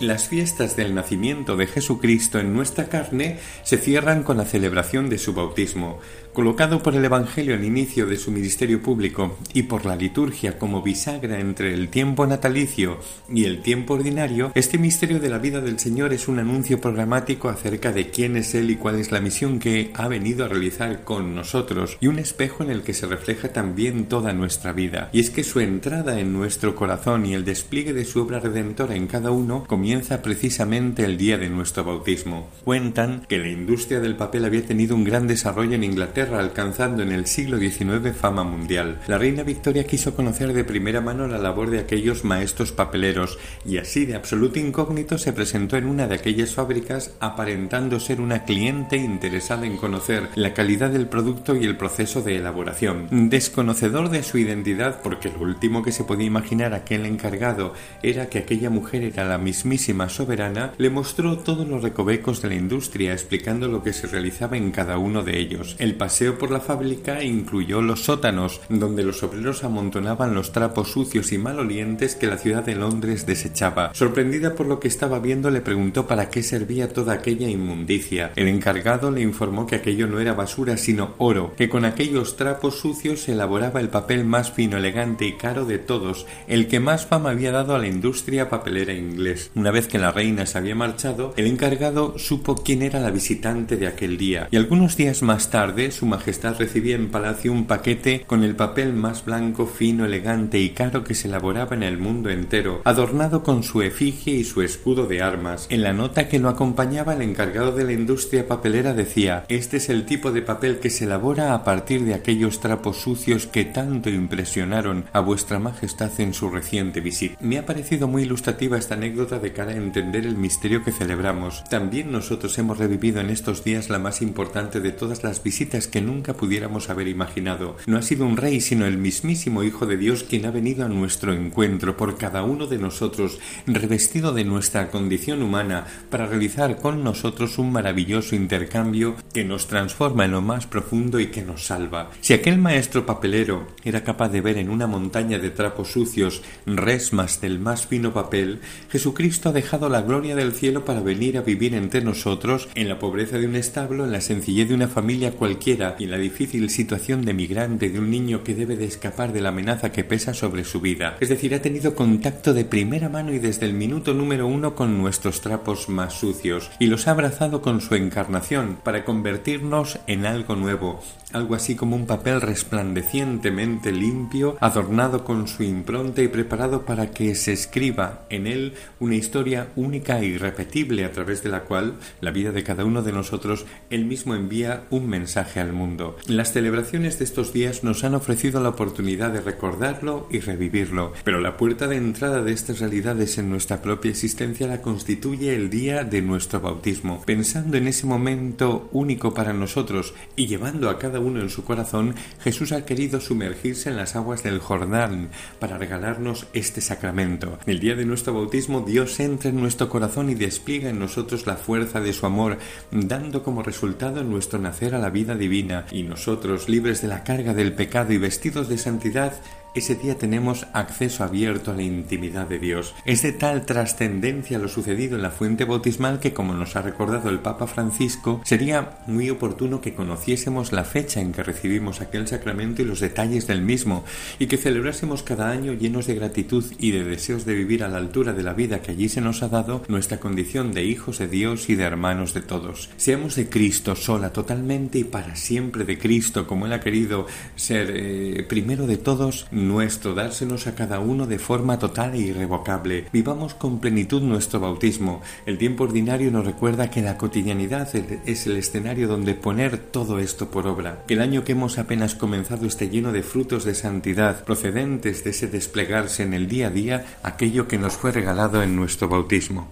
Las fiestas del nacimiento de Jesucristo en nuestra carne se cierran con la celebración de su bautismo, colocado por el Evangelio al inicio de su ministerio público y por la liturgia como bisagra entre el tiempo natalicio y el tiempo ordinario, este misterio de la vida del Señor es un anuncio programático acerca de quién es Él y cuál es la misión que ha venido a realizar con nosotros y un espejo en el que se refleja también toda nuestra vida. Y es que su entrada en nuestro corazón y el despliegue de su obra redentora en cada uno comienza precisamente el día de nuestro bautismo. Cuentan que la industria del papel había tenido un gran desarrollo en Inglaterra alcanzando en el siglo XIX fama mundial. La reina Victoria quiso conocer de primera mano la labor de aquellos maestros papeleros y así de absoluto incógnito se presentó en una de aquellas fábricas aparentando ser una cliente interesada en conocer la calidad del producto y el proceso de elaboración. Desconocedor de su identidad porque lo último que se podía imaginar aquel encargado era que aquella mujer era la mismísima soberana, le mostró todos los recovecos de la industria explicando lo que se realizaba en cada uno de ellos. El paseo por la fábrica incluyó los sótanos, donde los obreros amontonaban los trapos sucios y malolientes que la ciudad de Londres desechaba. Sorprendida por lo que estaba viendo, le preguntó para qué servía toda aquella inmundicia. El encargado le informó que aquello no era basura, sino oro, que con aquellos trapos sucios se elaboraba el papel más fino, elegante y caro de todos, el que más fama había dado a la industria papelera inglés. Una vez que la reina se había marchado, el encargado supo quién era la visitante de aquel día, y algunos días más tarde su Majestad recibía en palacio un paquete con el papel más blanco, fino, elegante y caro que se elaboraba en el mundo entero, adornado con su efigie y su escudo de armas. En la nota que lo acompañaba, el encargado de la industria papelera decía Este es el tipo de papel que se elabora a partir de aquellos trapos sucios que tanto impresionaron a vuestra Majestad en su reciente visita. Me ha parecido muy ilustrativa esta anécdota de cara a entender el misterio que celebramos. También nosotros hemos revivido en estos días la más importante de todas las visitas que nunca pudiéramos haber imaginado. No ha sido un rey, sino el mismísimo Hijo de Dios quien ha venido a nuestro encuentro por cada uno de nosotros, revestido de nuestra condición humana, para realizar con nosotros un maravilloso intercambio que nos transforma en lo más profundo y que nos salva. Si aquel maestro papelero era capaz de ver en una montaña de trapos sucios resmas del más fino papel, Jesucristo ha dejado la gloria del cielo para venir a vivir entre nosotros en la pobreza de un establo, en la sencillez de una familia cualquiera, y la difícil situación de migrante de un niño que debe de escapar de la amenaza que pesa sobre su vida. Es decir, ha tenido contacto de primera mano y desde el minuto número uno con nuestros trapos más sucios y los ha abrazado con su encarnación para convertirnos en algo nuevo, algo así como un papel resplandecientemente limpio, adornado con su impronta y preparado para que se escriba en él una historia única e irrepetible a través de la cual la vida de cada uno de nosotros él mismo envía un mensaje al mundo. Las celebraciones de estos días nos han ofrecido la oportunidad de recordarlo y revivirlo, pero la puerta de entrada de estas realidades en nuestra propia existencia la constituye el día de nuestro bautismo. Pensando en ese momento único para nosotros y llevando a cada uno en su corazón, Jesús ha querido sumergirse en las aguas del Jordán para regalarnos este sacramento. El día de nuestro bautismo Dios entra en nuestro corazón y despliega en nosotros la fuerza de su amor, dando como resultado nuestro nacer a la vida divina y nosotros, libres de la carga del pecado y vestidos de santidad, ese día tenemos acceso abierto a la intimidad de Dios. Es de tal trascendencia lo sucedido en la fuente bautismal que, como nos ha recordado el Papa Francisco, sería muy oportuno que conociésemos la fecha en que recibimos aquel sacramento y los detalles del mismo, y que celebrásemos cada año llenos de gratitud y de deseos de vivir a la altura de la vida que allí se nos ha dado nuestra condición de hijos de Dios y de hermanos de todos. Seamos de Cristo sola, totalmente y para siempre de Cristo, como Él ha querido ser eh, primero de todos, nuestro, dársenos a cada uno de forma total e irrevocable. Vivamos con plenitud nuestro bautismo. El tiempo ordinario nos recuerda que la cotidianidad es el escenario donde poner todo esto por obra. Que el año que hemos apenas comenzado esté lleno de frutos de santidad procedentes de ese desplegarse en el día a día aquello que nos fue regalado en nuestro bautismo.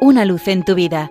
Una luz en tu vida